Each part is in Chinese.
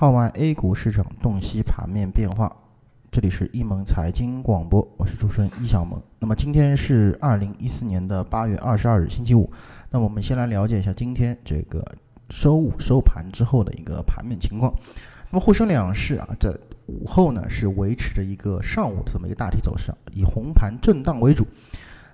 号外 A 股市场洞悉盘面变化。这里是易盟财经广播，我是主持人易小萌。那么今天是二零一四年的八月二十二日，星期五。那我们先来了解一下今天这个收五收盘之后的一个盘面情况。那么沪深两市啊，在午后呢是维持着一个上午的这么一个大体走势，以红盘震荡为主。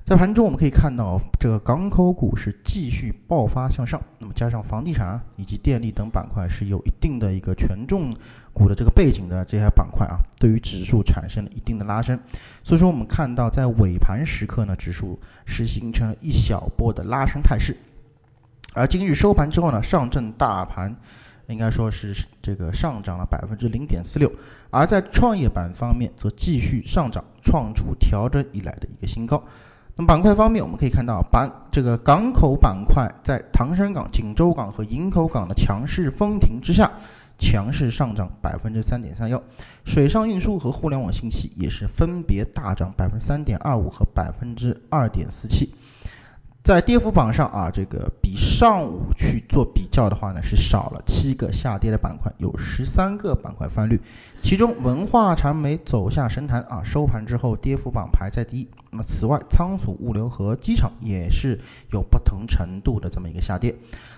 在盘中我们可以看到，这个港口股是继续爆发向上，那么加上房地产以及电力等板块是有一定的一个权重股的这个背景的这些板块啊，对于指数产生了一定的拉升。所以说我们看到在尾盘时刻呢，指数是形成了一小波的拉升态势。而今日收盘之后呢，上证大盘应该说是这个上涨了百分之零点四六，而在创业板方面则继续上涨，创出调整以来的一个新高。那板块方面，我们可以看到，板这个港口板块在唐山港、锦州港和营口港的强势封停之下，强势上涨百分之三点三幺。水上运输和互联网信息也是分别大涨百分之三点二五和百分之二点四七。在跌幅榜上啊，这个比上午去做比较的话呢，是少了七个下跌的板块，有十三个板块翻绿，其中文化传媒走下神坛啊，收盘之后跌幅榜排在第一。那么此外，仓储物流和机场也是有不同程度的这么一个下跌。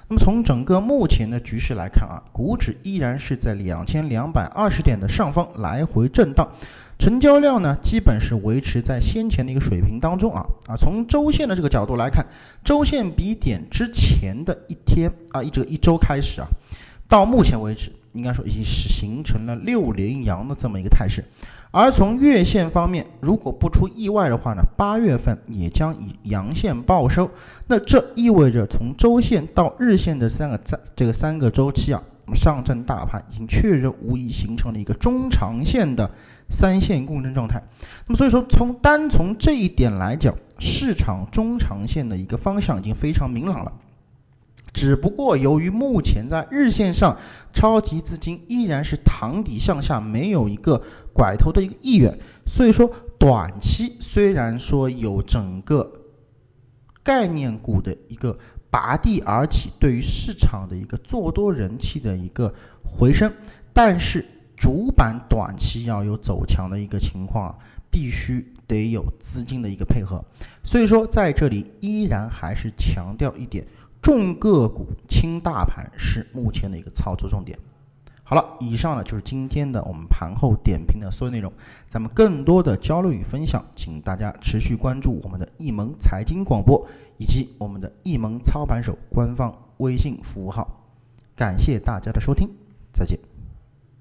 那么从整个目前的局势来看啊，股指依然是在两千两百二十点的上方来回震荡。成交量呢，基本是维持在先前的一个水平当中啊啊。从周线的这个角度来看，周线比点之前的一天啊，一这一周开始啊，到目前为止，应该说已经是形成了六连阳的这么一个态势。而从月线方面，如果不出意外的话呢，八月份也将以阳线报收。那这意味着从周线到日线的三个在这个三个周期啊。上证大盘已经确认无疑形成了一个中长线的三线共振状态。那么所以说，从单从这一点来讲，市场中长线的一个方向已经非常明朗了。只不过由于目前在日线上，超级资金依然是躺底向下，没有一个拐头的一个意愿，所以说短期虽然说有整个概念股的一个。拔地而起，对于市场的一个做多人气的一个回升，但是主板短期要有走强的一个情况，必须得有资金的一个配合。所以说，在这里依然还是强调一点，重个股轻大盘是目前的一个操作重点。好了，以上呢就是今天的我们盘后点评的所有内容。咱们更多的交流与分享，请大家持续关注我们的易盟财经广播以及我们的易盟操盘手官方微信服务号。感谢大家的收听，再见。